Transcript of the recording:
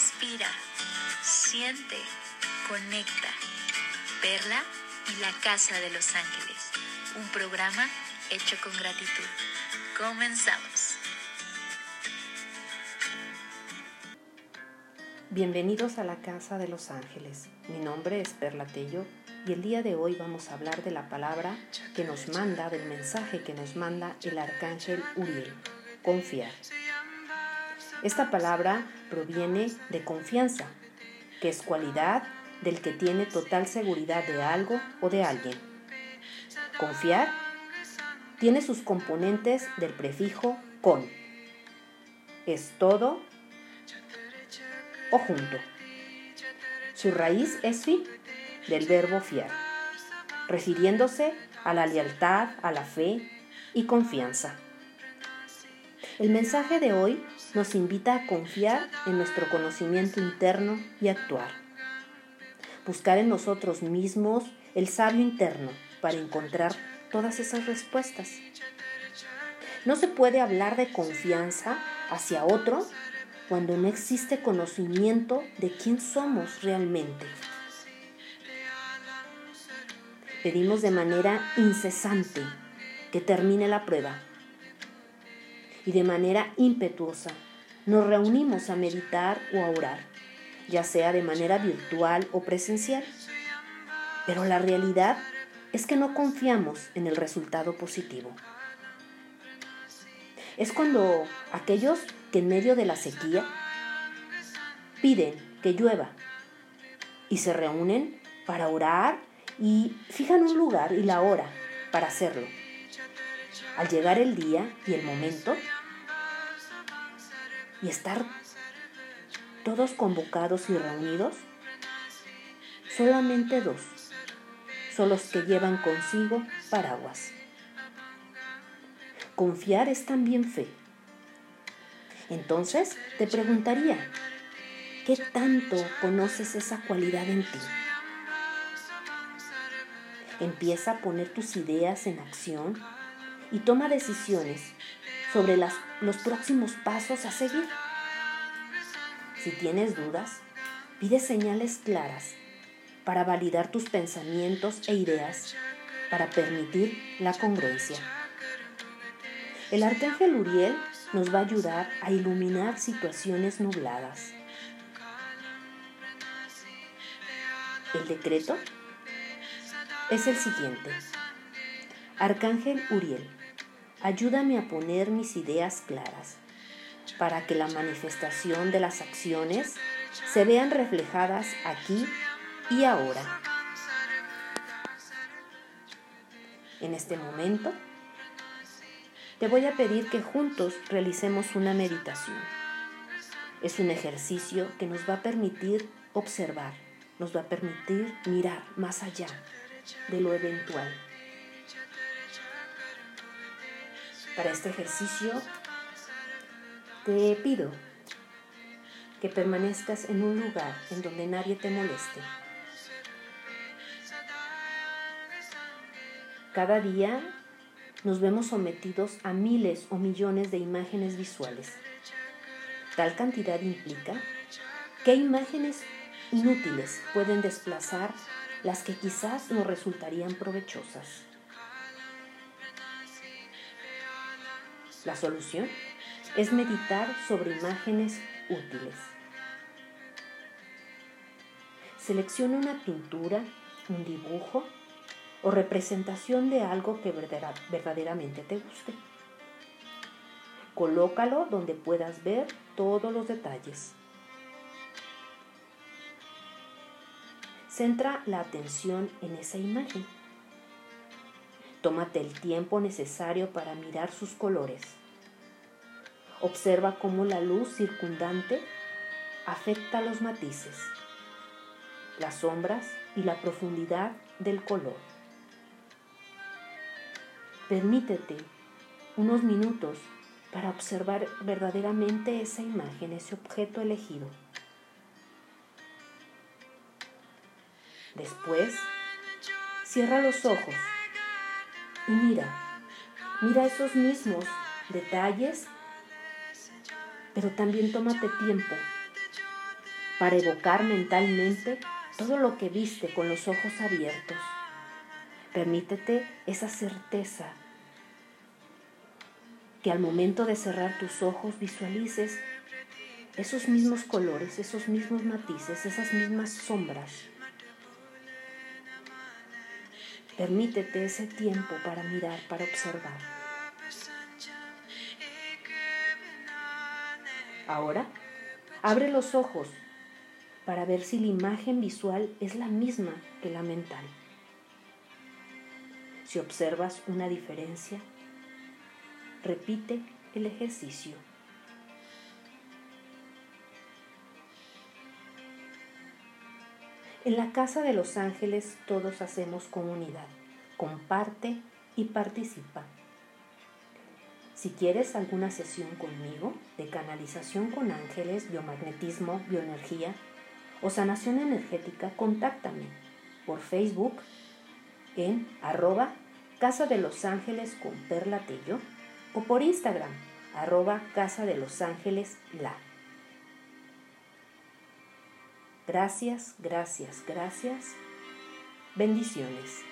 Respira, siente, conecta. Perla y la Casa de los Ángeles. Un programa hecho con gratitud. Comenzamos. Bienvenidos a la Casa de los Ángeles. Mi nombre es Perla Tello y el día de hoy vamos a hablar de la palabra que nos manda, del mensaje que nos manda el arcángel Uriel, confiar. Esta palabra proviene de confianza, que es cualidad del que tiene total seguridad de algo o de alguien. Confiar tiene sus componentes del prefijo con. Es todo o junto. Su raíz es fi, del verbo fiar, refiriéndose a la lealtad, a la fe y confianza. El mensaje de hoy nos invita a confiar en nuestro conocimiento interno y actuar. Buscar en nosotros mismos el sabio interno para encontrar todas esas respuestas. No se puede hablar de confianza hacia otro cuando no existe conocimiento de quién somos realmente. Pedimos de manera incesante que termine la prueba y de manera impetuosa nos reunimos a meditar o a orar, ya sea de manera virtual o presencial. Pero la realidad es que no confiamos en el resultado positivo. Es cuando aquellos que en medio de la sequía piden que llueva y se reúnen para orar y fijan un lugar y la hora para hacerlo. Al llegar el día y el momento y estar todos convocados y reunidos, solamente dos son los que llevan consigo paraguas. Confiar es también fe. Entonces te preguntaría, ¿qué tanto conoces esa cualidad en ti? Empieza a poner tus ideas en acción y toma decisiones sobre las, los próximos pasos a seguir. Si tienes dudas, pide señales claras para validar tus pensamientos e ideas, para permitir la congruencia. El arcángel Uriel nos va a ayudar a iluminar situaciones nubladas. El decreto es el siguiente. Arcángel Uriel, ayúdame a poner mis ideas claras para que la manifestación de las acciones se vean reflejadas aquí y ahora. En este momento, te voy a pedir que juntos realicemos una meditación. Es un ejercicio que nos va a permitir observar, nos va a permitir mirar más allá de lo eventual. Para este ejercicio te pido que permanezcas en un lugar en donde nadie te moleste. Cada día nos vemos sometidos a miles o millones de imágenes visuales. Tal cantidad implica que imágenes inútiles pueden desplazar las que quizás nos resultarían provechosas. La solución es meditar sobre imágenes útiles. Selecciona una pintura, un dibujo o representación de algo que verdaderamente te guste. Colócalo donde puedas ver todos los detalles. Centra la atención en esa imagen. Tómate el tiempo necesario para mirar sus colores. Observa cómo la luz circundante afecta los matices, las sombras y la profundidad del color. Permítete unos minutos para observar verdaderamente esa imagen, ese objeto elegido. Después, cierra los ojos y mira, mira esos mismos detalles, pero también tómate tiempo para evocar mentalmente todo lo que viste con los ojos abiertos. Permítete esa certeza que al momento de cerrar tus ojos visualices esos mismos colores, esos mismos matices, esas mismas sombras. Permítete ese tiempo para mirar, para observar. Ahora, abre los ojos para ver si la imagen visual es la misma que la mental. Si observas una diferencia, repite el ejercicio. En la Casa de los Ángeles todos hacemos comunidad. Comparte y participa. Si quieres alguna sesión conmigo de canalización con ángeles, biomagnetismo, bioenergía o sanación energética, contáctame por Facebook en arroba Casa de los Ángeles con Perla Tello o por Instagram arroba Casa de los Ángeles La. Gracias, gracias, gracias. Bendiciones.